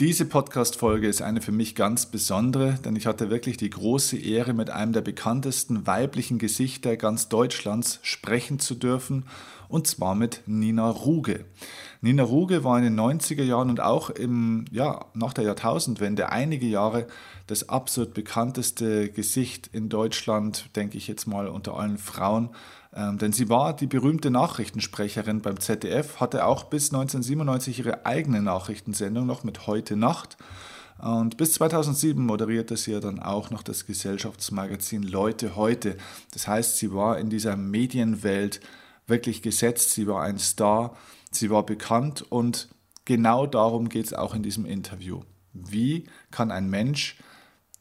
Diese Podcast-Folge ist eine für mich ganz besondere, denn ich hatte wirklich die große Ehre, mit einem der bekanntesten weiblichen Gesichter ganz Deutschlands sprechen zu dürfen, und zwar mit Nina Ruge. Nina Ruge war in den 90er Jahren und auch im, ja, nach der Jahrtausendwende einige Jahre das absolut bekannteste Gesicht in Deutschland, denke ich jetzt mal unter allen Frauen. Ähm, denn sie war die berühmte Nachrichtensprecherin beim ZDF, hatte auch bis 1997 ihre eigene Nachrichtensendung noch mit Heute Nacht. Und bis 2007 moderierte sie ja dann auch noch das Gesellschaftsmagazin Leute heute. Das heißt, sie war in dieser Medienwelt wirklich gesetzt, sie war ein Star, sie war bekannt und genau darum geht es auch in diesem Interview. Wie kann ein Mensch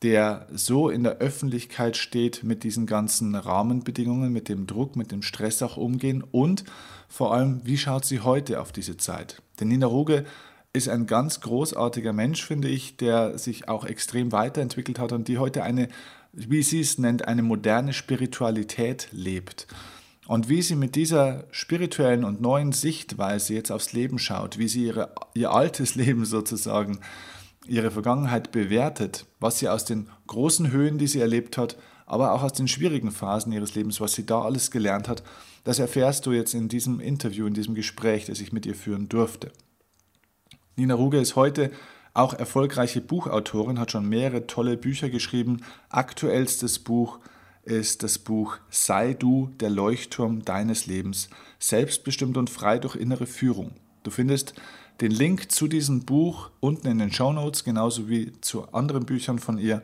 der so in der Öffentlichkeit steht, mit diesen ganzen Rahmenbedingungen, mit dem Druck, mit dem Stress auch umgehen und vor allem, wie schaut sie heute auf diese Zeit? Denn Nina Ruge ist ein ganz großartiger Mensch, finde ich, der sich auch extrem weiterentwickelt hat und die heute eine, wie sie es nennt, eine moderne Spiritualität lebt. Und wie sie mit dieser spirituellen und neuen Sichtweise jetzt aufs Leben schaut, wie sie ihre, ihr altes Leben sozusagen ihre Vergangenheit bewertet, was sie aus den großen Höhen, die sie erlebt hat, aber auch aus den schwierigen Phasen ihres Lebens, was sie da alles gelernt hat, das erfährst du jetzt in diesem Interview, in diesem Gespräch, das ich mit ihr führen durfte. Nina Ruge ist heute auch erfolgreiche Buchautorin, hat schon mehrere tolle Bücher geschrieben. Aktuellstes Buch ist das Buch Sei du der Leuchtturm deines Lebens, selbstbestimmt und frei durch innere Führung. Du findest den Link zu diesem Buch unten in den Show Notes, genauso wie zu anderen Büchern von ihr.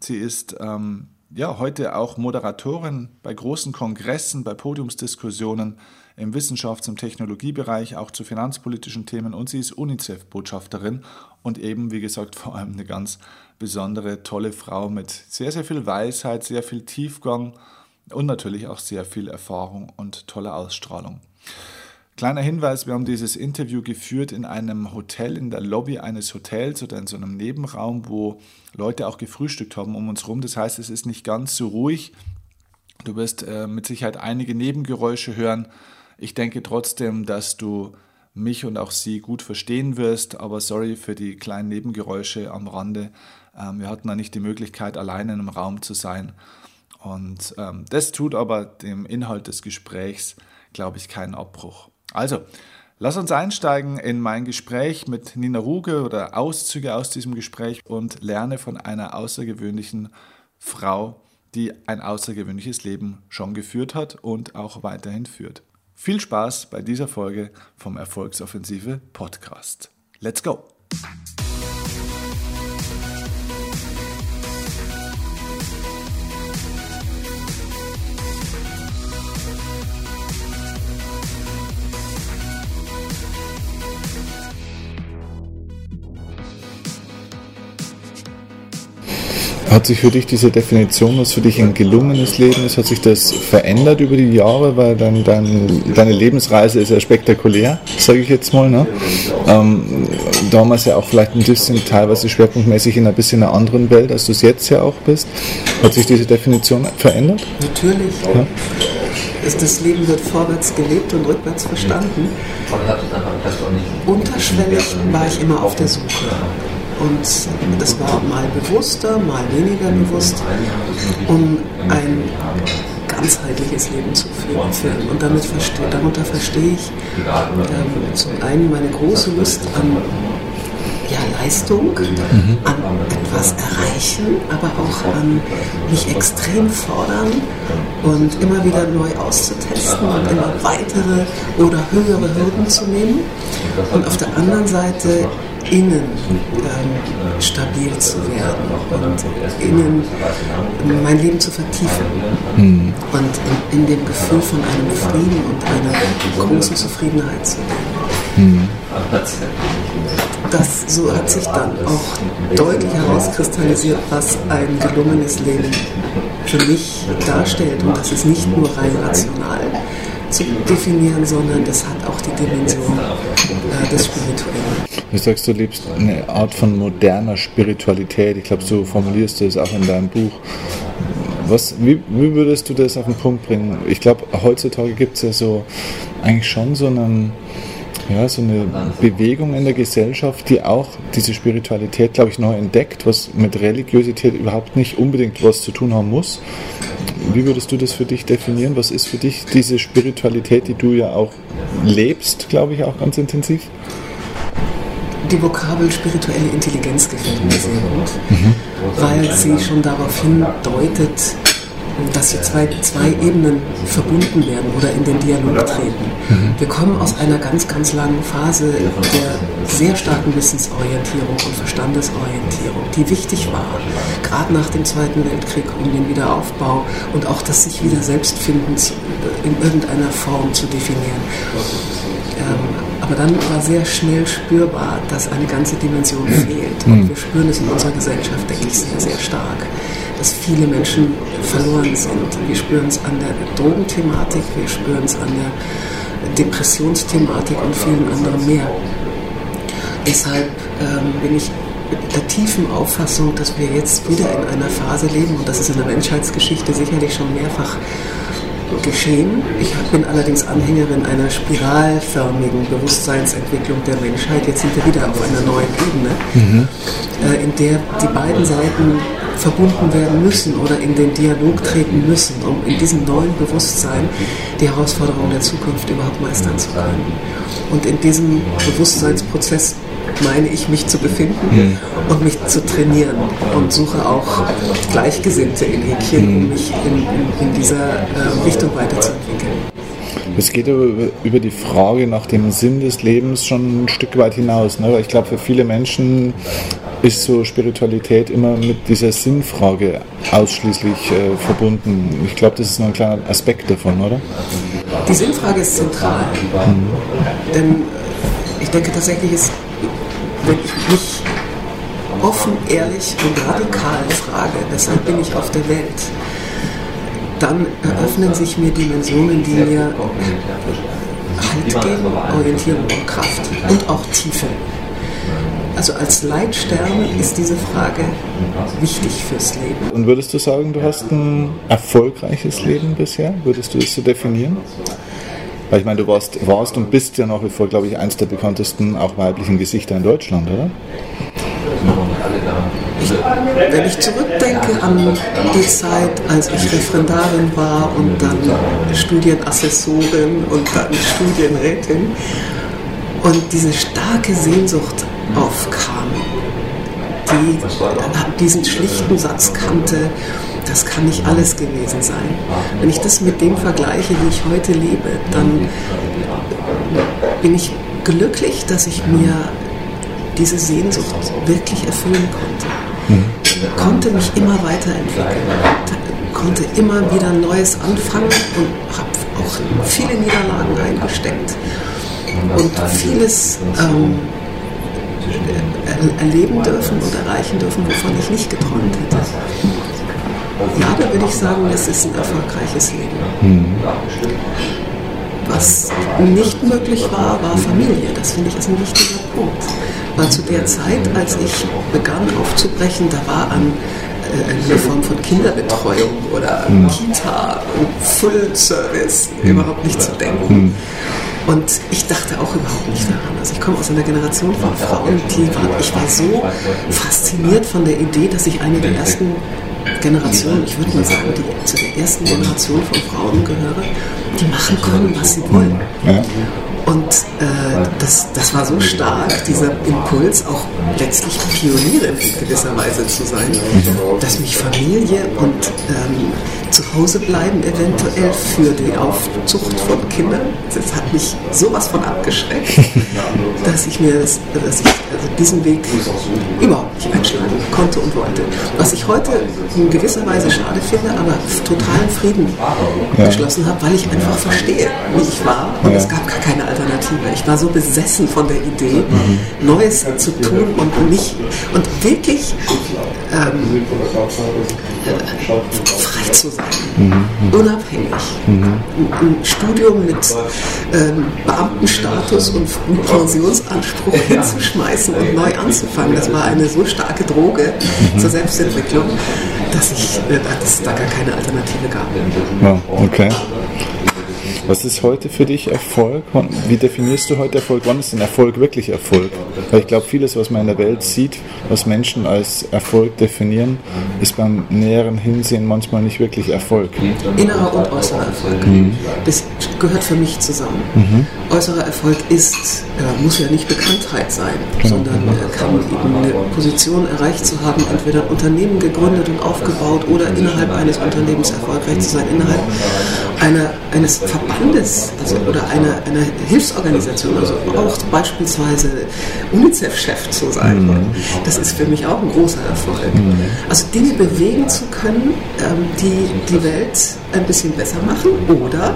Sie ist ähm, ja heute auch Moderatorin bei großen Kongressen, bei Podiumsdiskussionen im Wissenschafts- und Technologiebereich, auch zu finanzpolitischen Themen und sie ist UNICEF-Botschafterin und eben, wie gesagt, vor allem eine ganz besondere, tolle Frau mit sehr, sehr viel Weisheit, sehr viel Tiefgang und natürlich auch sehr viel Erfahrung und tolle Ausstrahlung. Kleiner Hinweis, wir haben dieses Interview geführt in einem Hotel, in der Lobby eines Hotels oder in so einem Nebenraum, wo Leute auch gefrühstückt haben um uns herum. Das heißt, es ist nicht ganz so ruhig. Du wirst äh, mit Sicherheit einige Nebengeräusche hören. Ich denke trotzdem, dass du mich und auch sie gut verstehen wirst, aber sorry für die kleinen Nebengeräusche am Rande. Ähm, wir hatten da nicht die Möglichkeit, alleine in einem Raum zu sein. Und ähm, das tut aber dem Inhalt des Gesprächs, glaube ich, keinen Abbruch. Also, lass uns einsteigen in mein Gespräch mit Nina Ruge oder Auszüge aus diesem Gespräch und lerne von einer außergewöhnlichen Frau, die ein außergewöhnliches Leben schon geführt hat und auch weiterhin führt. Viel Spaß bei dieser Folge vom Erfolgsoffensive Podcast. Let's go! Hat sich für dich diese Definition, was für dich ein gelungenes Leben ist, hat sich das verändert über die Jahre? Weil dein, dein, deine Lebensreise ist ja spektakulär, sage ich jetzt mal. Ne? Ähm, damals ja auch vielleicht ein bisschen teilweise schwerpunktmäßig in ein bisschen einer anderen Welt, als du es jetzt ja auch bist. Hat sich diese Definition verändert? Natürlich. Ja? Das Leben wird vorwärts gelebt und rückwärts verstanden. Unterschwellig war ich immer auf der Suche. Und das war mal bewusster, mal weniger bewusst, um ein ganzheitliches Leben zu führen. Und damit verste darunter verstehe ich ähm, zum einen meine große Lust an ja, Leistung, mhm. an etwas erreichen, aber auch an mich extrem fordern und immer wieder neu auszutesten und immer weitere oder höhere Hürden zu nehmen. Und auf der anderen Seite innen ähm, stabil zu werden und innen mein Leben zu vertiefen mhm. und in, in, dem Gefühl von einem Frieden und einer großen Zufriedenheit zu leben. Mhm. Das so hat sich dann auch deutlich herauskristallisiert, was ein gelungenes Leben für mich darstellt. Und das ist nicht nur rein rational zu definieren, sondern das hat auch die Dimension äh, des Spirituellen. Du sagst, du liebst eine Art von moderner Spiritualität. Ich glaube, so formulierst du es auch in deinem Buch. Was, wie, wie würdest du das auf den Punkt bringen? Ich glaube, heutzutage gibt es ja so eigentlich schon so einen ja, so eine Bewegung in der Gesellschaft, die auch diese Spiritualität, glaube ich, neu entdeckt, was mit Religiosität überhaupt nicht unbedingt was zu tun haben muss. Wie würdest du das für dich definieren? Was ist für dich diese Spiritualität, die du ja auch lebst, glaube ich, auch ganz intensiv? Die Vokabel spirituelle Intelligenz gefällt mir sehr gut, mhm. weil sie schon darauf hindeutet, dass hier zwei, zwei Ebenen verbunden werden oder in den Dialog treten. Mhm. Wir kommen aus einer ganz, ganz langen Phase der sehr starken Wissensorientierung und Verstandesorientierung, die wichtig war, gerade nach dem Zweiten Weltkrieg, um den Wiederaufbau und auch das sich wieder selbstfinden in irgendeiner Form zu definieren. Ähm, aber dann war sehr schnell spürbar, dass eine ganze Dimension fehlt. Und wir spüren es in unserer Gesellschaft, denke ich, sehr, sehr stark dass viele Menschen verloren sind. Wir spüren es an der Drogenthematik, wir spüren es an der Depressionsthematik und vielen anderen mehr. Deshalb ähm, bin ich der tiefen Auffassung, dass wir jetzt wieder in einer Phase leben, und das ist in der Menschheitsgeschichte sicherlich schon mehrfach geschehen. Ich bin allerdings Anhängerin einer spiralförmigen Bewusstseinsentwicklung der Menschheit. Jetzt sind wir wieder auf einer neuen Ebene, mhm. äh, in der die beiden Seiten verbunden werden müssen oder in den Dialog treten müssen, um in diesem neuen Bewusstsein die Herausforderungen der Zukunft überhaupt meistern zu können. Und in diesem Bewusstseinsprozess meine ich, mich zu befinden mhm. und mich zu trainieren und suche auch Gleichgesinnte in Häkchen, um mich in, in, in dieser äh, Richtung weiterzuentwickeln. Es geht über, über die Frage nach dem Sinn des Lebens schon ein Stück weit hinaus. Ne? Ich glaube, für viele Menschen ist so Spiritualität immer mit dieser Sinnfrage ausschließlich äh, verbunden. Ich glaube, das ist nur ein kleiner Aspekt davon, oder? Die Sinnfrage ist zentral. Mhm. Denn ich denke tatsächlich ist wenn ich mich offen, ehrlich und radikal frage, weshalb bin ich auf der Welt, dann eröffnen sich mir Dimensionen, die mir Halt geben, Orientierung und Kraft und auch Tiefe. Also als Leitstern ist diese Frage wichtig fürs Leben. Und würdest du sagen, du hast ein erfolgreiches Leben bisher? Würdest du es so definieren? Weil ich meine, du warst, warst und bist ja nach wie vor, glaube ich, eins der bekanntesten auch weiblichen Gesichter in Deutschland, oder? wenn ich zurückdenke an die Zeit, als ich Referendarin war und dann Studienassessorin und dann Studienrätin und diese starke Sehnsucht aufkam, die diesen schlichten Satz kannte, das kann nicht alles gewesen sein. Wenn ich das mit dem vergleiche, wie ich heute lebe, dann bin ich glücklich, dass ich mir diese Sehnsucht wirklich erfüllen konnte. Ich konnte mich immer weiterentwickeln, konnte immer wieder Neues anfangen und habe auch viele Niederlagen eingesteckt und vieles ähm, erleben dürfen und erreichen dürfen, wovon ich nicht geträumt hätte. Ja, da würde ich sagen, das ist ein erfolgreiches Leben. Mhm. Was nicht möglich war, war Familie. Das finde ich ist ein wichtiger Punkt. Weil zu der Zeit, als ich begann aufzubrechen, da war an äh, eine Form von Kinderbetreuung oder mhm. Kita und Full Service mhm. überhaupt nicht zu denken. Und ich dachte auch überhaupt nicht daran. Also ich komme aus einer Generation von Frauen, die waren, ich war so fasziniert von der Idee, dass ich eine der ersten Generation, ich würde mal sagen, die zu der ersten Generation von Frauen gehöre, die machen können, was sie wollen. Und äh, das, das war so stark, dieser Impuls, auch letztlich Pionierin in gewisser Weise zu sein, dass mich Familie und ähm, zu Hause bleiben eventuell für die Aufzucht von Kindern, das hat mich sowas von abgeschreckt, dass ich mir das, dass ich also diesen Weg überhaupt nicht einschlagen konnte und wollte. Was ich heute in gewisser Weise schade finde, aber totalen Frieden ja. geschlossen habe, weil ich einfach verstehe, wie ich war und ja. es gab gar keine Alternative. Ich war so besessen von der Idee, mhm. Neues zu tun und mich und wirklich ähm, frei zu sein, mhm. unabhängig. Mhm. Ein Studium mit ähm, Beamtenstatus und Pensionsanspruch hinzuschmeißen und neu anzufangen, das war eine so starke Droge zur Selbstentwicklung, dass, ich, äh, dass es da gar keine Alternative gab. Ja, okay. Was ist heute für dich Erfolg? Wie definierst du heute Erfolg? Wann ist denn Erfolg wirklich Erfolg? Weil ich glaube, vieles, was man in der Welt sieht, was Menschen als Erfolg definieren, ist beim näheren Hinsehen manchmal nicht wirklich Erfolg. Innerer und äußerer Erfolg. Mhm. Das gehört für mich zusammen. Mhm. Äußerer Erfolg ist, äh, muss ja nicht Bekanntheit sein, genau. sondern äh, kann eben eine Position erreicht zu haben, entweder ein Unternehmen gegründet und aufgebaut oder innerhalb eines Unternehmens erfolgreich zu sein, innerhalb einer, eines Verbandes also, oder einer, einer Hilfsorganisation, also auch beispielsweise UNICEF-Chef zu sein. Mhm. Das ist für mich auch ein großer Erfolg. Mhm. Also Dinge bewegen zu können, ähm, die die Welt ein bisschen besser machen oder,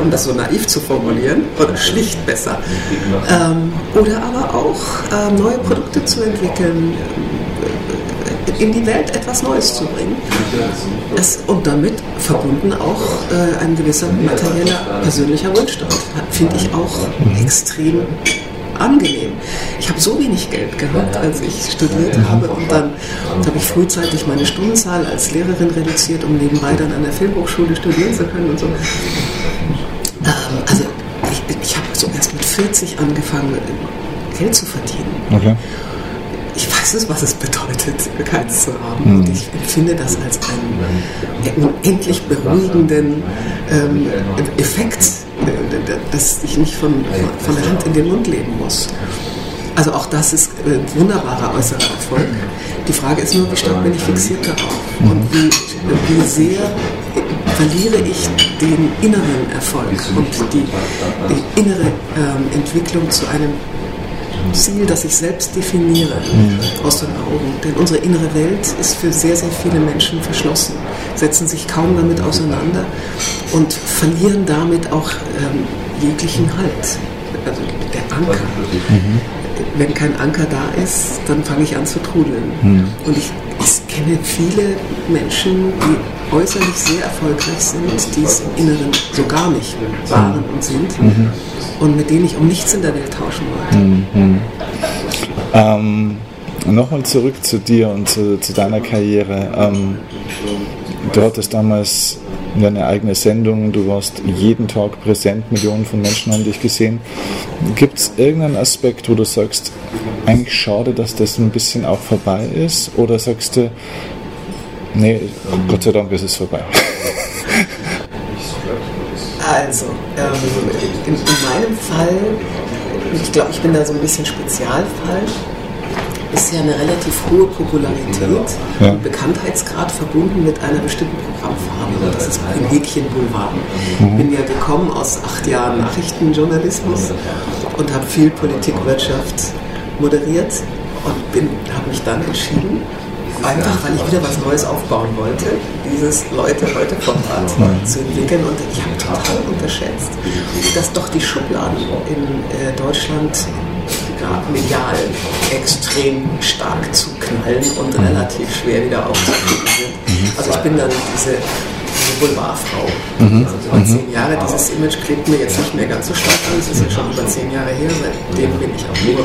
um das so naiv zu formulieren, oder schlicht besser, ähm, oder aber auch äh, neue Produkte zu entwickeln, in die Welt etwas Neues zu bringen. Es, und damit verbunden auch äh, ein gewisser materieller persönlicher Wohlstand. Finde ich auch extrem angenehm. Ich habe so wenig Geld gehabt, als ich studiert habe und dann habe ich frühzeitig meine Stundenzahl als Lehrerin reduziert, um nebenbei dann an der Filmhochschule studieren zu können und so. Ähm, also ich, ich habe so erst mit 40 angefangen, Geld zu verdienen. Okay. Ich weiß es, was es bedeutet, keins zu haben. Mhm. Und ich empfinde das als einen unendlich beruhigenden ähm, Effekt dass ich nicht von, von der Hand in den Mund leben muss. Also auch das ist ein wunderbarer äußerer Erfolg. Die Frage ist nur, wie stark bin ich fixiert darauf und wie, wie sehr verliere ich den inneren Erfolg und die, die innere ähm, Entwicklung zu einem Ziel, das ich selbst definiere, mhm. aus den Augen. Denn unsere innere Welt ist für sehr, sehr viele Menschen verschlossen, setzen sich kaum damit auseinander und verlieren damit auch ähm, jeglichen Halt. Also der Anker. Mhm. Wenn kein Anker da ist, dann fange ich an zu trudeln. Mhm. Und ich, ich kenne viele Menschen, die äußerlich sehr erfolgreich sind, die es im Inneren so gar nicht waren und sind mhm. und mit denen ich um nichts in der Welt tauschen wollte. Mhm. Ähm, Nochmal zurück zu dir und zu, zu deiner Karriere. Ähm, du hattest damals deine eigene Sendung, du warst jeden Tag präsent, Millionen von Menschen haben dich gesehen. Gibt es irgendeinen Aspekt, wo du sagst, eigentlich schade, dass das ein bisschen auch vorbei ist? Oder sagst du, nee, Gott sei Dank ist es vorbei? Also, ähm, in, in meinem Fall, ich glaube, ich bin da so ein bisschen Spezialfall ist ja eine relativ hohe Popularität ja. und Bekanntheitsgrad verbunden mit einer bestimmten Programmfarbe. Und das ist ein Häkchen Boulevard. Ich mhm. bin ja gekommen aus acht Jahren Nachrichtenjournalismus und habe viel Politik, Wirtschaft moderiert und habe mich dann entschieden, einfach weil ich wieder was Neues aufbauen wollte, dieses Leute-Leute-Format zu entwickeln. Und ich habe total unterschätzt, dass doch die Schubladen in äh, Deutschland gerade medial extrem stark zu knallen und mhm. relativ schwer wieder aufzukriegen sind. Mhm. Also ich bin dann diese Boulevardfrau. Mhm. Also über zehn Jahre, dieses Image klebt mir jetzt nicht mehr ganz so stark an. Es ist ja schon über zehn Jahre her, seitdem bin ich auch nur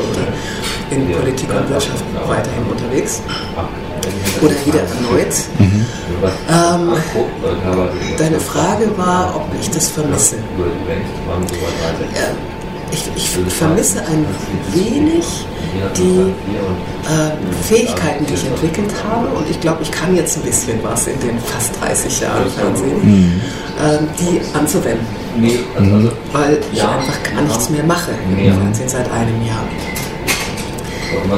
in Politik und Wirtschaft weiterhin unterwegs. Oder wieder erneut. Mhm. Ähm, deine Frage war, ob ich das vermisse. Ja, ich, ich vermisse ein wenig die äh, Fähigkeiten, die ich entwickelt habe. Und ich glaube, ich kann jetzt ein bisschen was in den fast 30 Jahren Fernsehen, mhm. äh, die anzuwenden. Mhm. Weil ich einfach gar nichts mehr mache im Fernsehen seit einem Jahr.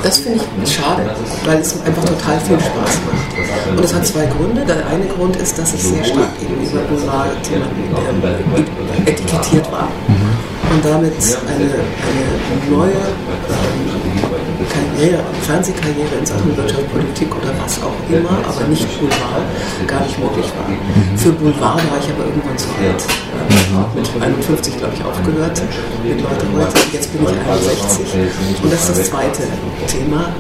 Das finde ich schade, weil es einfach total viel Spaß macht. Und es hat zwei Gründe. Der eine Grund ist, dass ich sehr stark gegenüber Boulevard äh, etikettiert war. Mhm und damit eine, eine neue Karriere, Fernsehkarriere in Sachen Wirtschaft, Politik oder was auch immer, aber nicht Boulevard, gar nicht möglich war. Mhm. Für Boulevard war ich aber irgendwann zu alt. Mhm. Mit 51, glaube ich, aufgehört mit Leute heute. Jetzt bin ich 61. Und das ist das zweite Thema.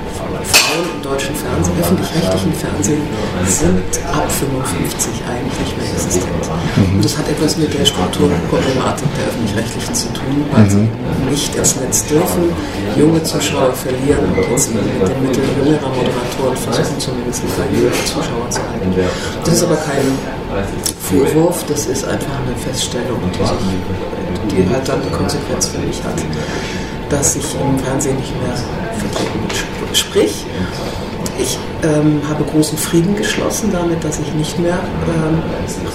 Frauen im deutschen Fernsehen, öffentlich-rechtlichen Fernsehen, sind ab 55 eigentlich nicht mehr existent. Und das hat etwas mit der Strukturproblematik der öffentlich-rechtlichen zu tun, weil sie nicht ins Netz dürfen, junge Zuschauer verlieren und jetzt mit dem Mittel jüngerer Moderatoren versuchen zumindest ein paar jüngere Zuschauer zu halten. Das ist aber kein Vorwurf, das ist einfach eine Feststellung, die, sich, die halt dann die Konsequenz für mich hat, dass ich im Fernsehen nicht mehr vertreten bin. Sprich, ich ähm, habe großen Frieden geschlossen damit, dass ich nicht mehr ähm,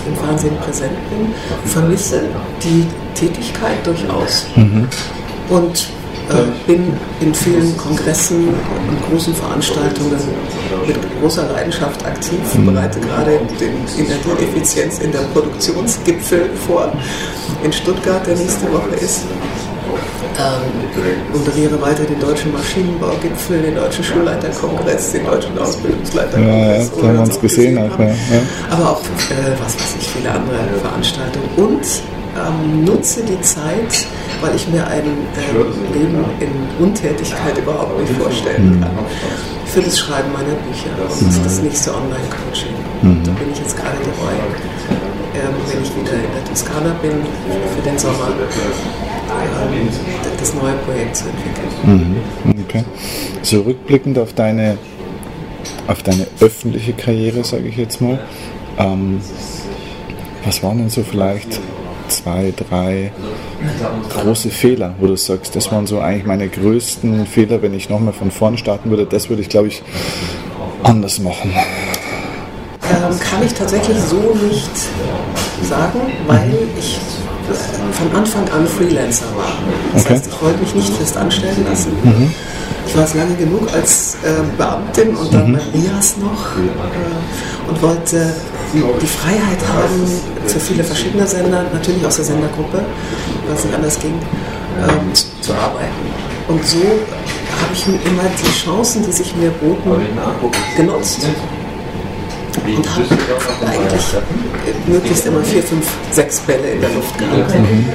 im Fernsehen präsent bin, vermisse die Tätigkeit durchaus mhm. und bin in vielen Kongressen und großen Veranstaltungen mit großer Leidenschaft aktiv, bereite gerade den Energieeffizienz in der Produktionsgipfel vor in Stuttgart, der nächste Woche ist ähm, moderiere weiter den deutschen Maschinenbaugipfel, den deutschen Schulleiterkongress, den deutschen Ausbildungsleiterkongress. Ja, ja, haben wir uns gesehen. Auch, ja. Aber auch, äh, was weiß ich, viele andere Veranstaltungen. Und ähm, nutze die Zeit, weil ich mir ein äh, Leben in Untätigkeit überhaupt nicht vorstellen kann. Für das Schreiben meiner Bücher und das nächste Online-Coaching. Mhm. Da bin ich jetzt gerade dabei, ähm, wenn ich wieder in der Toskana bin, für den Sommer das neue Projekt zu entwickeln. Mhm. Okay. So rückblickend auf deine, auf deine öffentliche Karriere, sage ich jetzt mal, ähm, was waren denn so vielleicht zwei, drei große Fehler, wo du sagst, das waren so eigentlich meine größten Fehler, wenn ich nochmal von vorn starten würde, das würde ich glaube ich anders machen. Ähm, kann ich tatsächlich so nicht sagen, weil ich von Anfang an Freelancer war. Das okay. heißt, ich wollte mich nicht fest anstellen lassen. Mhm. Ich war es lange genug als äh, Beamtin und dann mhm. bei RIAS noch äh, und wollte die Freiheit haben, für viele verschiedene Sender, natürlich aus der Sendergruppe, weil es nicht anders ging, ähm, zu, zu arbeiten. Und so habe ich immer die Chancen, die sich mir boten, genutzt. und habe eigentlich möglichst immer vier, fünf, sechs Bälle in der Luft gehabt. Mhm.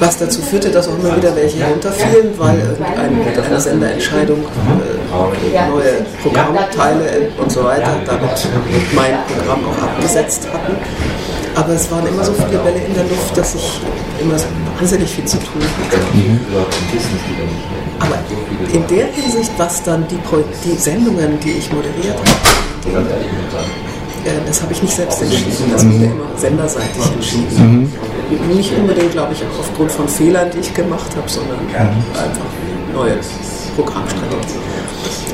Was dazu führte, dass auch immer wieder welche runterfielen, weil irgendeine eine Senderentscheidung äh, neue Programmteile und so weiter damit mein Programm auch abgesetzt hatten. Aber es waren immer so viele Bälle in der Luft, dass ich immer so wahnsinnig viel zu tun hatte. Mhm. Aber in der Hinsicht, was dann die, die Sendungen, die ich moderiert habe, äh, das habe ich nicht selbst entschieden, das wurde immer senderseitig entschieden. Mhm. Nicht unbedingt, glaube ich, auch aufgrund von Fehlern, die ich gemacht habe, sondern mhm. einfach neue Programmstrategie.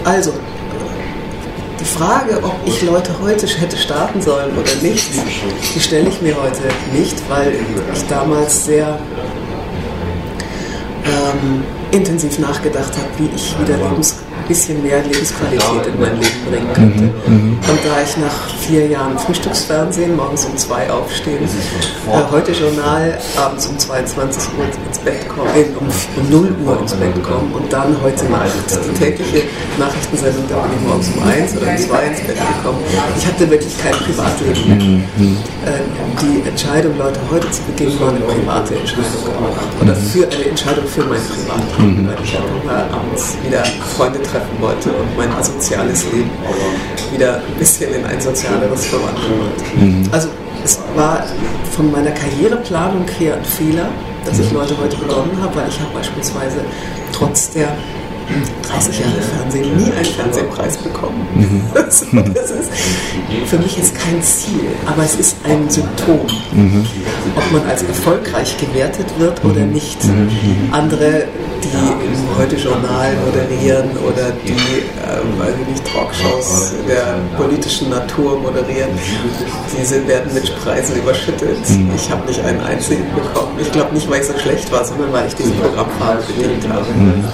Also, die Frage, ob ich Leute heute hätte starten sollen oder nicht, die stelle ich mir heute nicht, weil ich damals sehr ähm, intensiv nachgedacht habe, wie ich wieder Lebens bisschen mehr Lebensqualität in mein Leben bringen könnte. Mhm, mhm. Und da ich nach vier Jahren Frühstücksfernsehen morgens um zwei aufstehen, äh, heute Journal abends um 22 Uhr ins Bett kommen, äh, um, um 0 Uhr ins Bett kommen und dann heute Nacht die tägliche Nachrichtensendung, da bin ich morgens um 1 oder um 2 ins Bett gekommen. Ich hatte wirklich kein Privatleben mehr. Äh, die Entscheidung, Leute heute zu beginnen, war eine private Entscheidung auch. Oder für eine Entscheidung für mein Privatleben, weil ich mal abends wieder Freunde treffen wollte und mein asoziales Leben wieder ein bisschen in ein sozialeres verwandeln wollte. Mhm. Also es war von meiner Karriereplanung her ein Fehler, dass ich Leute heute begonnen habe, weil ich habe beispielsweise trotz der 30 Jahre Fernsehen nie einen Fernsehpreis bekommen. Mhm. das ist für mich ist kein Ziel, aber es ist ein Symptom. Mhm. Ob man als erfolgreich gewertet wird oder mhm. nicht. Mhm. Andere, die Heute-Journal moderieren oder die, äh, weiß ich nicht, Talkshows der politischen Natur moderieren, diese werden mit Preisen überschüttet. Mhm. Ich habe nicht einen einzigen bekommen. Ich glaube nicht, weil ich so schlecht war, sondern weil ich diesen Programmfarbe bedient habe. Mhm.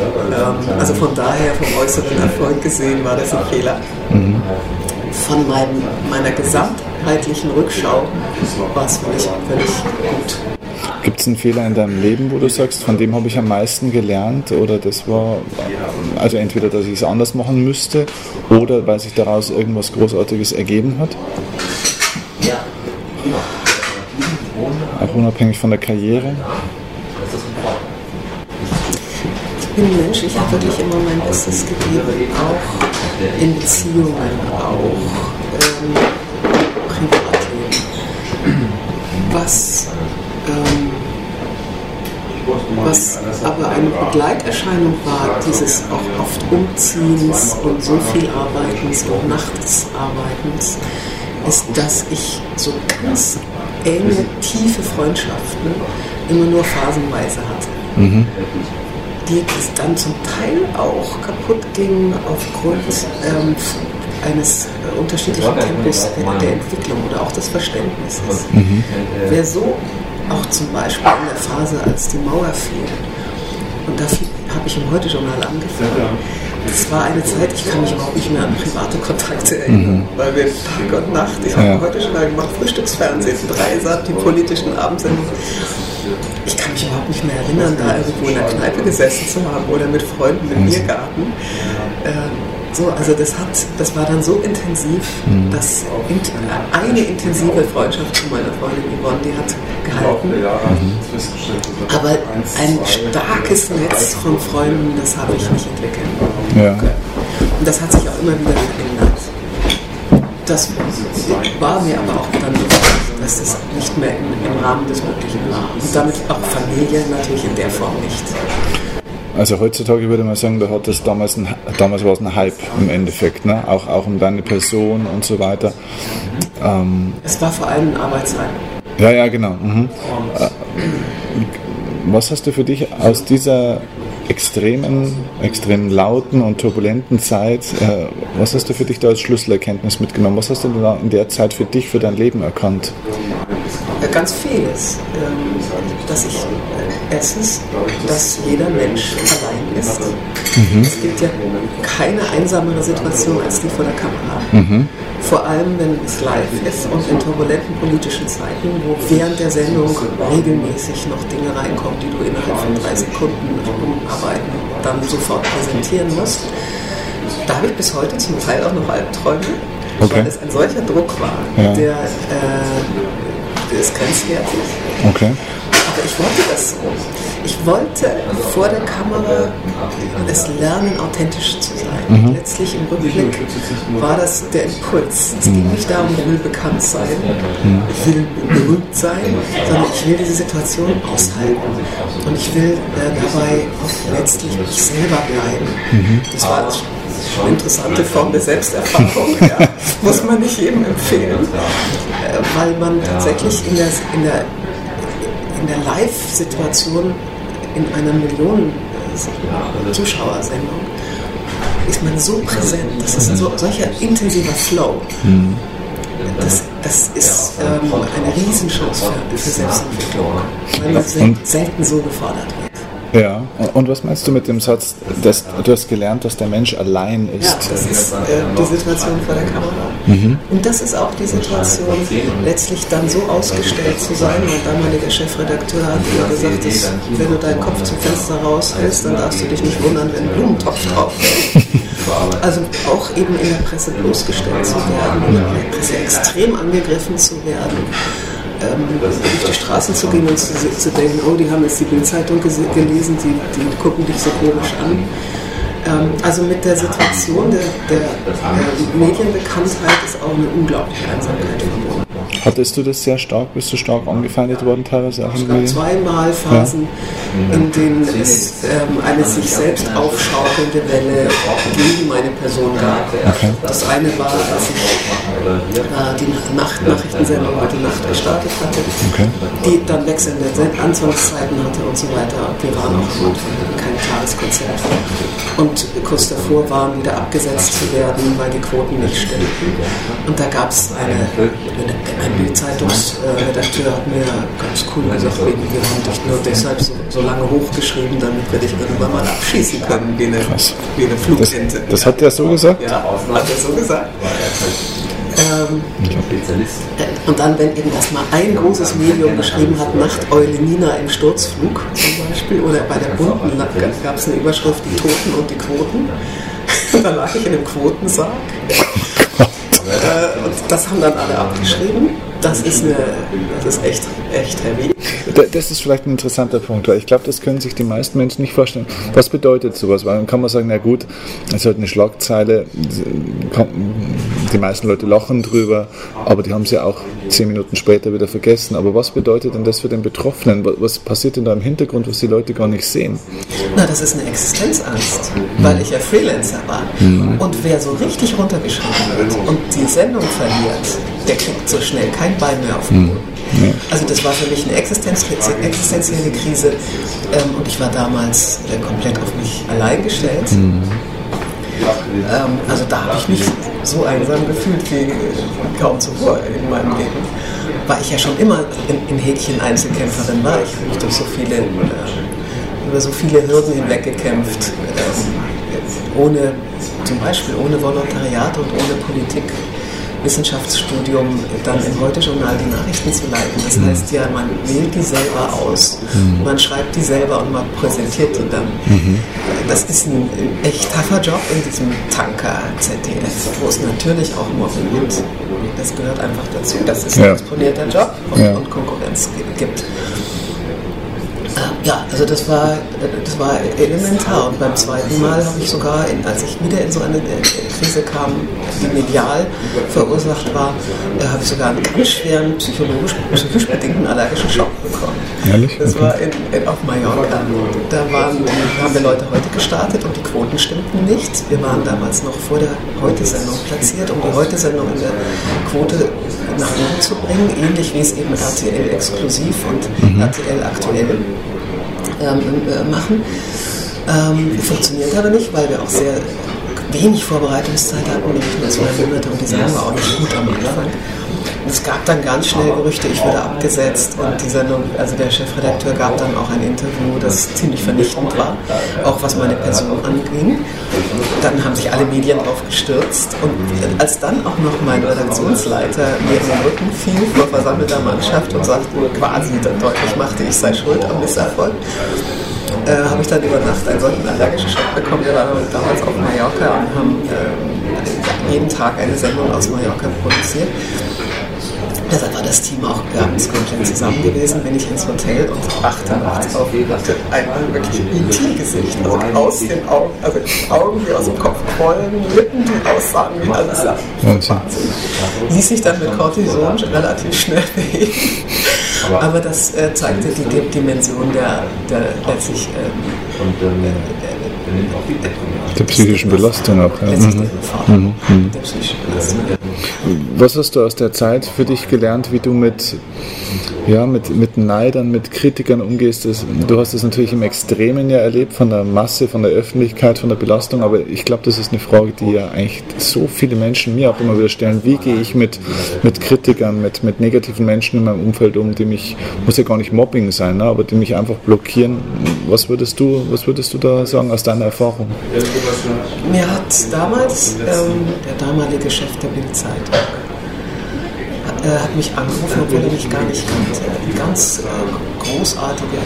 Ähm, also von daher, vom äußeren Erfolg gesehen, war das ein Fehler. Mhm. Von meinem, meiner gesamtheitlichen Rückschau war es völlig, völlig gut. Gibt es einen Fehler in deinem Leben, wo du sagst, von dem habe ich am meisten gelernt oder das war, also entweder, dass ich es anders machen müsste oder weil sich daraus irgendwas Großartiges ergeben hat? Auch unabhängig von der Karriere? bin ein Mensch, ich habe wirklich immer mein Bestes gegeben, auch in Beziehungen, auch ähm, Privatleben. Was, was aber eine Begleiterscheinung war, dieses auch oft Umziehens und so viel Arbeitens und nachts Arbeitens, ist, dass ich so ganz enge, tiefe Freundschaften immer nur phasenweise hatte. Mhm. Die dann zum Teil auch kaputt gingen aufgrund ähm, eines äh, unterschiedlichen Tempos der Entwicklung oder auch des Verständnisses. Mhm. Wer so auch zum Beispiel in der Phase, als die Mauer fiel, und da habe ich im Heute-Journal angefangen, das war eine Zeit, ich kann mich überhaupt nicht mehr an private Kontakte erinnern, mhm. weil wir Tag und Nacht, ich habe heute schon mal gemacht, Frühstücksfernsehen, Dreisat, die politischen Abendsendungen. Ich kann mich überhaupt nicht mehr erinnern, da irgendwo in der Kneipe gesessen zu haben oder mit Freunden im mhm. Biergarten. Äh, so, also das hat, das war dann so intensiv, mhm. dass eine intensive Freundschaft zu meiner Freundin Yvonne, die hat gehalten. Mhm. Aber ein starkes Netz von Freunden, das habe ich nicht entwickelt. Ja. Und das hat sich auch immer wieder verändert. Das war mir aber auch dann dass es nicht mehr im, im Rahmen des Möglichen war. Und damit auch Familie natürlich in der Form nicht. Also heutzutage würde man sagen, da hat das damals, ein, damals war es ein Hype im Endeffekt, ne? auch, auch um deine Person und so weiter. Ähm, es war vor allem ein Arbeitsheim. Ja, ja, genau. Mhm. Äh, was hast du für dich aus dieser extremen, extrem lauten und turbulenten Zeit, äh, was hast du für dich da als Schlüsselerkenntnis mitgenommen? Was hast du da in der Zeit für dich, für dein Leben erkannt? Ganz vieles. Ähm, dass ich erstens, dass jeder Mensch allein ist. Mhm. Es gibt ja keine einsamere Situation als die vor der Kamera. Mhm. Vor allem, wenn es live ist und in turbulenten politischen Zeiten, wo während der Sendung regelmäßig noch Dinge reinkommen, die du innerhalb von drei Sekunden umarbeiten dann sofort präsentieren musst. Da habe ich bis heute zum Teil auch noch Albträume, okay. weil es ein solcher Druck war, ja. der, äh, der ist grenzwertig. Okay. Aber ich wollte das so. Ich wollte vor der Kamera es lernen, authentisch zu sein. Mhm. Letztlich im Rückblick war das der Impuls. Es geht nicht darum, ich will bekannt sein, mhm. ich will berühmt sein, sondern ich will diese Situation aushalten. Und ich will äh, dabei auch letztlich mich selber bleiben. Mhm. Das war eine interessante Form der Selbsterfahrung. Ja. Muss man nicht jedem empfehlen, äh, weil man tatsächlich in der, in der in der Live-Situation in einer Millionen-Zuschauersendung ist man so präsent, das ist so, solcher intensiver Flow. Mhm. Das, das ist ähm, eine Riesenchance für, für Selbstentwicklung, weil man selten so gefordert wird. Ja, und was meinst du mit dem Satz, dass du hast gelernt, dass der Mensch allein ist? Ja, das ist äh, die Situation vor der Kamera. Mhm. Und das ist auch die Situation, letztlich dann so ausgestellt zu sein. Mein damaliger Chefredakteur hat immer gesagt, dass, wenn du deinen Kopf zum Fenster raushältst, dann darfst du dich nicht wundern, wenn ein Blumentopf drauf ist. Also auch eben in der Presse bloßgestellt zu werden, in der Presse extrem angegriffen zu werden ähm, durch die Straße zu gehen und zu, zu, denken, oh, die haben jetzt die Bildzeitung gelesen, die, die gucken dich so komisch an. Ähm, also mit der Situation der, der, der Medienbekanntheit ist auch eine unglaubliche Einsamkeit verbunden. Hattest du das sehr stark? Bist du stark angefeindet worden teilweise auch Es gab zweimal Phasen, ja. in denen es ähm, eine sich selbst aufschaukelnde Welle gegen meine Person gab. Okay. Das eine war, als ich äh, die Nacht Nachrichtensendung heute Nacht gestartet hatte, okay. die dann wechselnde Anfangszeiten hatte und so weiter. Wir waren auch kein klares Konzept. Und kurz davor waren wieder abgesetzt zu werden, weil die Quoten nicht stimmten. Und da gab es eine, eine ein Bildzeitungsredakteur hat mir ganz cool gesagt, wir haben dich nur deshalb so, so, lange hochgeschrieben, damit wir dich irgendwann mal abschießen können, wie eine, wie eine Flugente. Das, das hat der so gesagt? Ja, hat er so gesagt. Ähm, und dann, wenn eben erstmal ein großes Medium geschrieben hat, Nachteule Nina im Sturzflug zum Beispiel, oder bei der Bunten gab es eine Überschrift, die Toten und die Quoten. da lag ich in einem Quotensarg. Das haben dann alle abgeschrieben. Das ist, eine, das ist echt, echt heavy. Das ist vielleicht ein interessanter Punkt, weil ich glaube, das können sich die meisten Menschen nicht vorstellen. Was bedeutet sowas? Weil dann kann man sagen, na gut, es ist halt eine Schlagzeile, die meisten Leute lachen drüber, aber die haben sie auch zehn Minuten später wieder vergessen. Aber was bedeutet denn das für den Betroffenen? Was passiert denn da im Hintergrund, was die Leute gar nicht sehen? Na, das ist eine Existenzangst, weil ich ja Freelancer war. Mhm. Und wer so richtig runtergeschrieben wird und die Sendung verliert, der kriegt so schnell kein Bein mehr auf den Boden. Mhm. Also das war für mich eine existenzielle Krise ähm, und ich war damals äh, komplett auf mich allein gestellt. Mhm. Ähm, also da habe ich mich so einsam gefühlt wie kaum zuvor in meinem Leben. Weil ich ja schon immer in, in Häkchen Einzelkämpferin war. Ich habe mich durch so viele, äh, über so viele Hürden hinweg gekämpft. Äh, ohne, zum Beispiel ohne Volontariat und ohne Politik Wissenschaftsstudium dann im Heute-Journal die Nachrichten zu leiten. Das mhm. heißt ja, man wählt die selber aus, mhm. man schreibt die selber und man präsentiert die dann. Mhm. Das ist ein echt taffer Job in diesem Tanker ZDF, wo es natürlich auch Mobbing gibt. Das gehört einfach dazu, dass es ja. ein exponierter Job und, ja. und Konkurrenz gibt. Ja, also das war, das war elementar. Und beim zweiten Mal habe ich sogar, in, als ich wieder in so eine Krise kam, die medial verursacht war, äh, habe ich sogar einen ganz schweren psychologisch, psychisch bedingten allergischen Schock bekommen. Ehrlich? Das war in, in, auf Mallorca. Da waren, haben wir Leute heute gestartet und die Quoten stimmten nicht. Wir waren damals noch vor der Heute-Sendung platziert, um die Heute-Sendung in der Quote nach oben zu bringen, ähnlich wie es eben RTL exklusiv und mhm. RTL aktuell ähm, äh, machen. Ähm, funktioniert aber nicht, weil wir auch sehr wenig Vorbereitungszeit hatten, nämlich nur zwei Monate und die Sendung war auch nicht gut am Anfang. Es gab dann ganz schnell Gerüchte, ich würde abgesetzt und die Sendung, also der Chefredakteur gab dann auch ein Interview, das ziemlich vernichtend war, auch was meine Person anging. Dann haben sich alle Medien drauf gestürzt und als dann auch noch mein Redaktionsleiter mir in den Rücken fiel vor versammelter Mannschaft und sagte quasi dann deutlich machte, ich sei schuld am Misserfolg, äh, habe ich dann über Nacht einen solchen allergischen Schock bekommen. Wir waren damals auf Mallorca und haben äh, jeden Tag eine Sendung aus Mallorca produziert. Deshalb war das Team auch ganz komplett zusammen gewesen, bin ich ins Hotel und achte nachts auf und hatte ein wirklich IT-Gesicht, also aus den Augen, also Augen, die aus dem Kopf quollen, Lippen, die aussahen wie alles. Wahnsinn. Ließ sich dann mit Cortison relativ schnell beheben. Aber das äh, zeigte die Dimension der, der letztlich ähm, äh, der psychischen Belastung auch. Ja. Mhm. Mhm. Mhm. Der psychischen Belastung. Was hast du aus der Zeit für dich gelernt, wie du mit, ja, mit, mit Neidern, mit Kritikern umgehst? Du hast es natürlich im Extremen ja erlebt, von der Masse, von der Öffentlichkeit, von der Belastung, aber ich glaube, das ist eine Frage, die ja eigentlich so viele Menschen mir auch immer wieder stellen. Wie gehe ich mit, mit Kritikern, mit, mit negativen Menschen in meinem Umfeld um, die mich, muss ja gar nicht Mobbing sein, ne, aber die mich einfach blockieren? Was würdest du, was würdest du da sagen aus deiner Erfahrung? Mir hat damals ähm, der damalige Chef der Hat, äh, mich angerufen, obwohl er mich gar nicht kannte. Eine ganz äh, großartige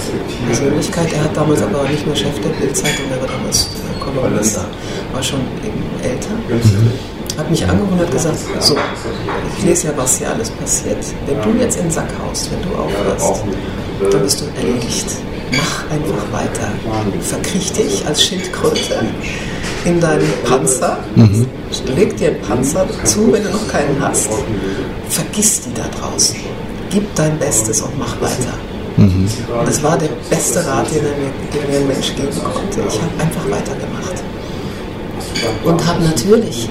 Persönlichkeit. Er hat damals aber nicht mehr Chef der Bildzeitung, er war damals äh, Kolumnist, war schon eben älter. Mhm. Hat mich angerufen und hat gesagt, so, ich lese ja, was hier alles passiert. Wenn du jetzt in den Sack haust, wenn du aufhörst, dann bist du erledigt. Mach einfach weiter. Verkriech dich als Schildkröte in deinen Panzer, mhm. leg dir einen Panzer zu, wenn du noch keinen hast. Vergiss die da draußen. Gib dein Bestes und mach weiter. Mhm. Das war der beste Rat, den, mir, den mir ein Mensch geben konnte. Ich habe einfach weitergemacht. Und habe natürlich,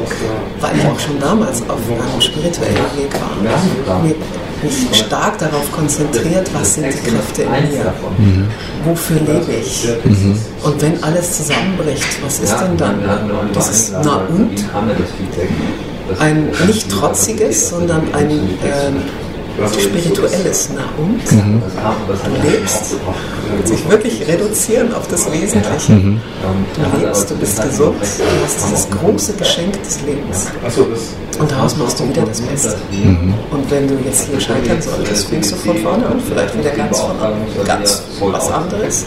weil ich auch schon damals auf einem spirituellen Weg war, mir stark darauf konzentriert, was sind die Kräfte in mir, mhm. wofür lebe ich. Mhm. Und wenn alles zusammenbricht, was ist denn dann? Das ist na und? Ein nicht trotziges, sondern ein ähm, spirituelles Na und? Mhm. Du lebst, sich wirklich reduzieren auf das Wesentliche. Mhm. Du lebst, du bist gesund, du hast dieses große Geschenk des Lebens. Und daraus machst du wieder das Beste. Mhm. Und wenn du jetzt hier scheitern solltest, fängst du von vorne an, vielleicht wieder ganz von ganz was anderes.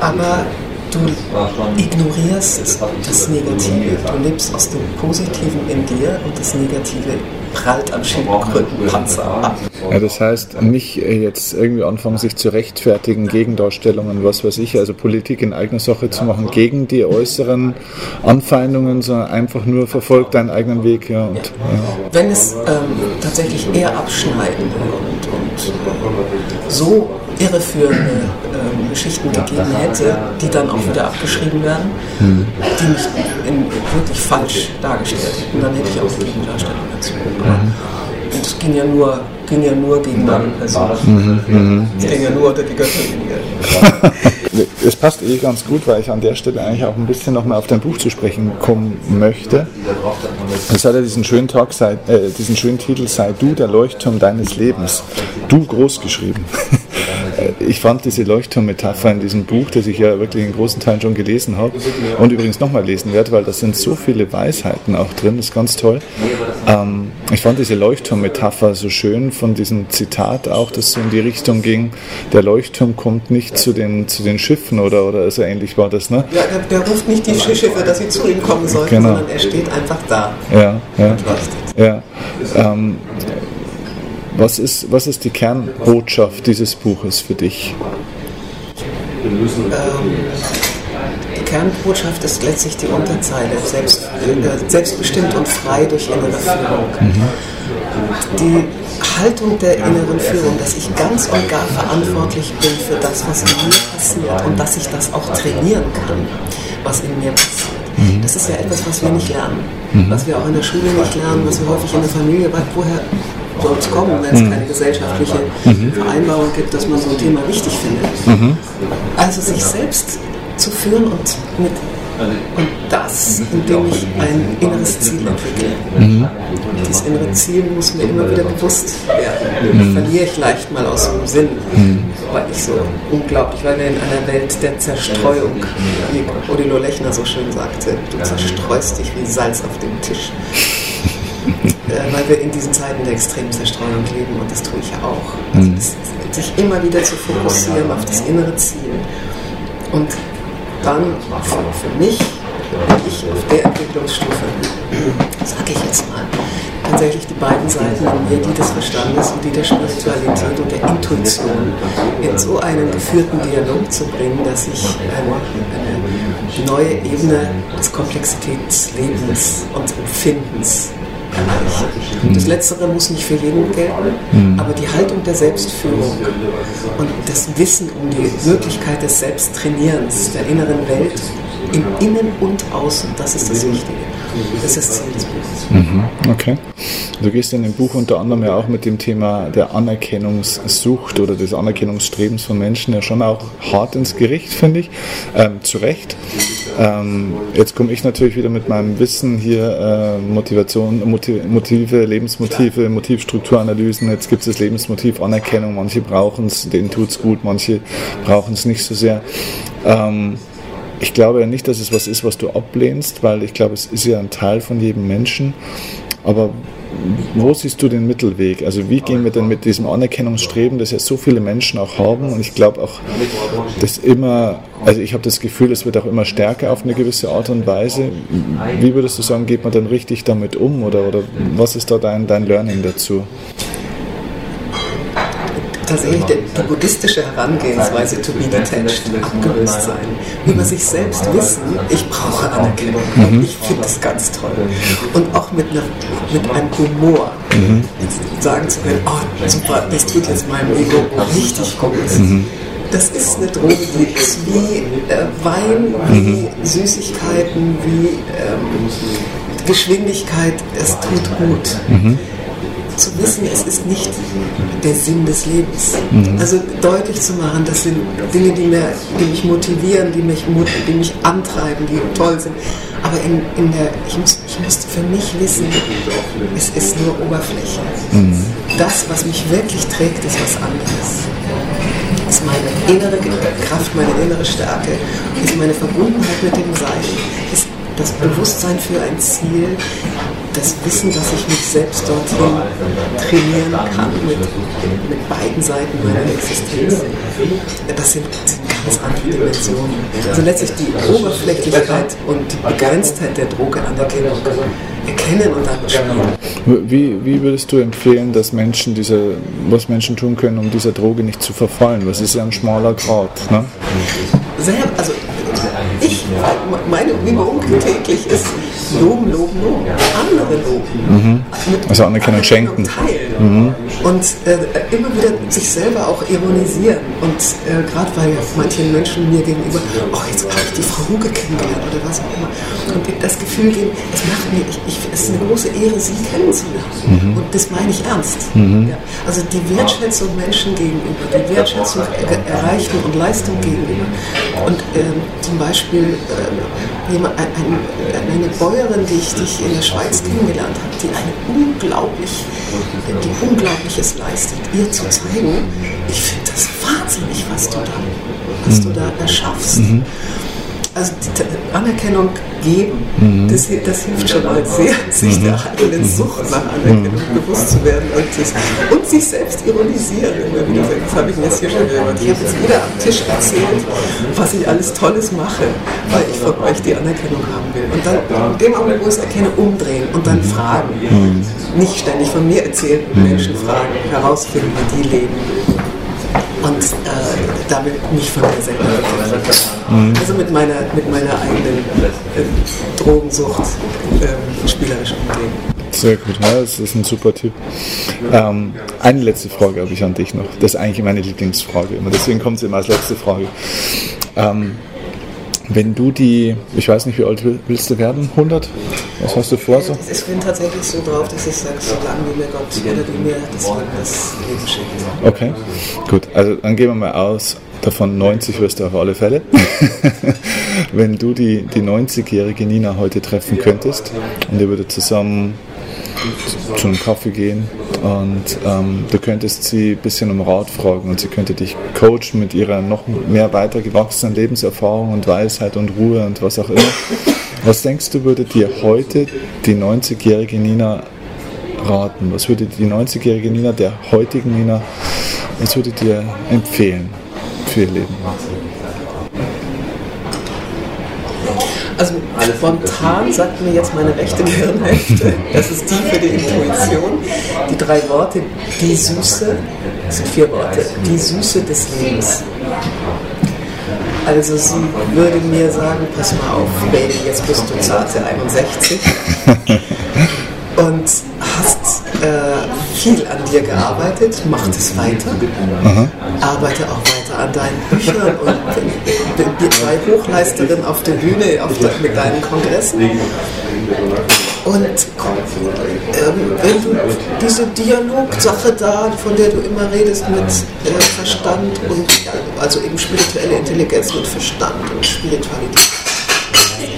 Aber du ignorierst das Negative. Du lebst aus dem Positiven in dir und das Negative prallt am Schildkrötenpanzer ab. Ja, das heißt, nicht jetzt irgendwie anfangen, sich zu rechtfertigen, Gegendarstellungen, was weiß ich, also Politik in eigener Sache zu machen, gegen die äußeren Anfeindungen, sondern einfach nur verfolgt deinen eigenen Weg. Ja, und, ja. Wenn es ähm, tatsächlich eher abschneidende und, und so irreführende äh, Geschichten gegeben hätte, die dann auch wieder abgeschrieben werden, hm. die mich in, wirklich falsch dargestellt hätten, dann hätte ich auch Gegendarstellung dazu. Mhm. Und es ging ja nur, ging ja nur gegen meine Person. Mhm. Mhm. Es ging ja nur unter die Götterlinie. Es passt eh ganz gut, weil ich an der Stelle eigentlich auch ein bisschen nochmal auf dein Buch zu sprechen kommen möchte. Es hat ja diesen schönen, Tag, sei, äh, diesen schönen Titel Sei du der Leuchtturm deines Lebens. Du groß geschrieben. ich fand diese Leuchtturmmetapher in diesem Buch, das ich ja wirklich in großen Teilen schon gelesen habe und übrigens nochmal lesen werde, weil da sind so viele Weisheiten auch drin, das ist ganz toll. Ähm, ich fand diese Leuchtturmmetapher so schön von diesem Zitat auch, das so in die Richtung ging, der Leuchtturm kommt nicht zu den, zu den Schiffen oder, oder so ähnlich war das, ne? Ja, der, der ruft nicht die Schiffe, dass sie zu ihm kommen sollen, genau. sondern er steht einfach da. Ja, ja. ja. Ähm, was ist, was ist die Kernbotschaft dieses Buches für dich? Ähm, die Kernbotschaft ist letztlich die Unterzeile, selbst, äh, selbstbestimmt und frei durch innere Führung. Mhm. Die Haltung der inneren Führung, dass ich ganz und gar verantwortlich bin für das, was in mir passiert und dass ich das auch trainieren kann, was in mir passiert. Mhm. Das ist ja etwas, was wir nicht lernen, mhm. was wir auch in der Schule nicht lernen, was wir häufig in der Familie, weil woher es kommen, wenn es mhm. keine gesellschaftliche mhm. Vereinbarung gibt, dass man so ein Thema wichtig findet. Mhm. Also sich selbst zu führen und mit und das, indem ich ein inneres Ziel entwickle. Mhm. Dieses innere Ziel muss mir immer wieder bewusst werden. Mhm. Verliere ich leicht mal aus dem Sinn, mhm. weil ich so unglaublich, weil wir in einer Welt der Zerstreuung, wie Odilo Lechner so schön sagte, du zerstreust dich wie Salz auf dem Tisch. Äh, weil wir in diesen Zeiten der extremen Zerstreuung leben und das tue ich ja auch. Also das, sich immer wieder zu fokussieren auf das innere Ziel und dann für, für mich, ich auf der Entwicklungsstufe, sage ich jetzt mal, tatsächlich die beiden Seiten an mir, die des Verstandes und die der Spiritualität und der Intuition, in so einen geführten Dialog zu bringen, dass ich eine, eine neue Ebene des Komplexitätslebens und Empfindens. Das Letztere muss nicht für jeden gelten, mhm. aber die Haltung der Selbstführung und das Wissen um die Möglichkeit des Selbsttrainierens der inneren Welt im Innen und Außen, das ist das Wichtige. Das ist das Ziel des Buches. Mhm, okay. Du gehst in dem Buch unter anderem ja auch mit dem Thema der Anerkennungssucht oder des Anerkennungsstrebens von Menschen ja schon auch hart ins Gericht, finde ich. Ähm, zu Recht. Ähm, jetzt komme ich natürlich wieder mit meinem Wissen hier, äh, Motivation, Motive, Lebensmotive, Motivstrukturanalysen. Jetzt gibt es das Lebensmotiv Anerkennung. Manche brauchen es, denen tut es gut, manche brauchen es nicht so sehr. Ähm, ich glaube ja nicht, dass es was ist, was du ablehnst, weil ich glaube, es ist ja ein Teil von jedem Menschen. Aber wo siehst du den Mittelweg? Also wie gehen wir denn mit diesem Anerkennungsstreben, das ja so viele Menschen auch haben und ich glaube auch, dass immer, also ich habe das Gefühl, es wird auch immer stärker auf eine gewisse Art und Weise. Wie würdest du sagen, geht man dann richtig damit um oder, oder was ist da dein, dein Learning dazu? Tatsächlich die, die buddhistische Herangehensweise to be detached, abgelöst sein. Über sich selbst wissen, ich brauche Anerkennung. Mhm. Ich finde das ganz toll. Und auch mit, einer, mit einem Humor mhm. sagen zu können, oh super, das tut jetzt meinem Ego richtig gut. Mhm. Das ist eine Droge, die ist wie äh, Wein, wie mhm. Süßigkeiten, wie ähm, Geschwindigkeit, es tut gut. Zu wissen, es ist nicht der Sinn des Lebens. Mhm. Also deutlich zu machen, das sind Dinge, die, mir, die mich motivieren, die mich, die mich antreiben, die toll sind. Aber in, in der, ich, muss, ich musste für mich wissen, es ist nur Oberfläche. Mhm. Das, was mich wirklich trägt, ist was anderes. Ist meine innere Kraft, meine innere Stärke, ist meine Verbundenheit mit dem Sein, ist das Bewusstsein für ein Ziel, das Wissen, dass ich mich selbst dorthin trainieren kann mit, mit beiden Seiten meiner Existenz. Das sind, sind ganz andere Dimensionen. Also letztlich die Oberflächlichkeit und die Begrenztheit der Droge Anerkennung erkennen und dann spielen. Wie, wie würdest du empfehlen, dass Menschen diese, was Menschen tun können, um dieser Droge nicht zu verfallen? Das ist ja ein schmaler Grad. Ne? Sehr, also ich, meine Übung täglich ist loben, loben, loben. Andere loben. Mhm. Also Anerkennung schenken. Teilen. Mhm. Und äh, immer wieder sich selber auch ironisieren. Und äh, gerade weil manchen Menschen mir gegenüber, oh, jetzt habe ich die Frau Huge kennengelernt oder was auch immer. Und das Gefühl geben, es macht mir, ich, ich, es ist eine große Ehre, sie kennenzulernen. Mhm. Und das meine ich ernst. Mhm. Ja. Also die Wertschätzung Menschen gegenüber, die Wertschätzung Erreichten und Leistung gegenüber. Und ähm, zum Beispiel äh, jemand, ein, ein, eine Bäuerin, die ich, die ich in der Schweiz kennengelernt habe, die eine unglaublich, die Unglaubliches leistet, ihr zu zeigen, ich finde das wahnsinnig, was du da, was du da erschaffst. Mhm also die Anerkennung geben, mhm. das, das, hilft schon mal sehr, sich mhm. der eigenen Sucht nach Anerkennung mhm. bewusst zu werden und, das, und sich selbst ironisieren. Immer wieder. Das habe ich mir jetzt hier schon gemacht. Ich habe jetzt wieder am Tisch erzählt, was ich alles Tolles mache, weil ich von euch die Anerkennung haben will. Und dann in dem Augenblick, wo ich es erkenne, umdrehen und dann fragen. Mhm. Nicht ständig von mir erzählen, Menschen fragen, herausfinden, wie die leben und äh, damit nicht von mir selber mhm. Also mit meiner, mit meiner eigenen äh, Drogensucht äh, spielerisch umgehen. Sehr gut, ja, das ist ein super Tipp. Ähm, eine letzte Frage habe ich an dich noch. Das ist eigentlich meine Lieblingsfrage immer. Deswegen kommt sie immer als letzte Frage. Ähm, wenn du die, ich weiß nicht, wie alt willst du werden? 100? Was hast du vor? So? Ich bin tatsächlich so drauf, dass ich sage, so lange wie mir Gott oder wie mir das Leben das Leben schenkt. Okay, gut. Also dann gehen wir mal aus. Davon 90 wirst du auf alle Fälle. wenn du die, die 90-jährige Nina heute treffen könntest und ihr würdet zusammen zu einem Kaffee gehen und ähm, du könntest sie ein bisschen um Rat fragen und sie könnte dich coachen mit ihrer noch mehr weitergewachsenen Lebenserfahrung und Weisheit und Ruhe und was auch immer. Was denkst du, würde dir heute die 90-jährige Nina raten? Was würde die 90-jährige Nina der heutigen Nina, was würde dir empfehlen für ihr Leben? Also spontan sagt mir jetzt meine rechte Gehirnhälfte, das ist die für die Intuition, die drei Worte, die Süße, das sind vier Worte, die Süße des Lebens. Also sie würde mir sagen, pass mal auf, Baby, jetzt bist du zarte 61 und hast äh, viel an dir gearbeitet, mach es weiter, mhm. arbeite auch weiter an deinen Büchern und bin zwei Hochleisterinnen auf der Bühne auf der, mit deinen Kongressen. Und ähm, wenn du diese Dialogsache da, von der du immer redest, mit äh, Verstand und also eben spirituelle Intelligenz mit Verstand und Spiritualität,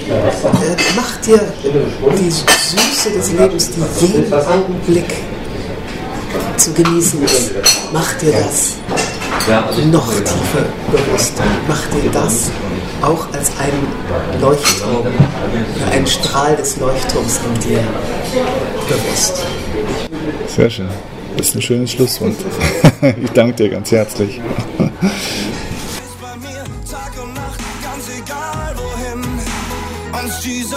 äh, macht dir die Süße des Lebens, die jeden Augenblick zu genießen ist, mach dir das noch tiefer bewusst. Mach dir das auch als ein Leuchtturm, ein Strahl des Leuchtturms in dir bewusst. Sehr schön. Das ist ein schönes Schlusswort. Ich danke dir ganz herzlich. Jesus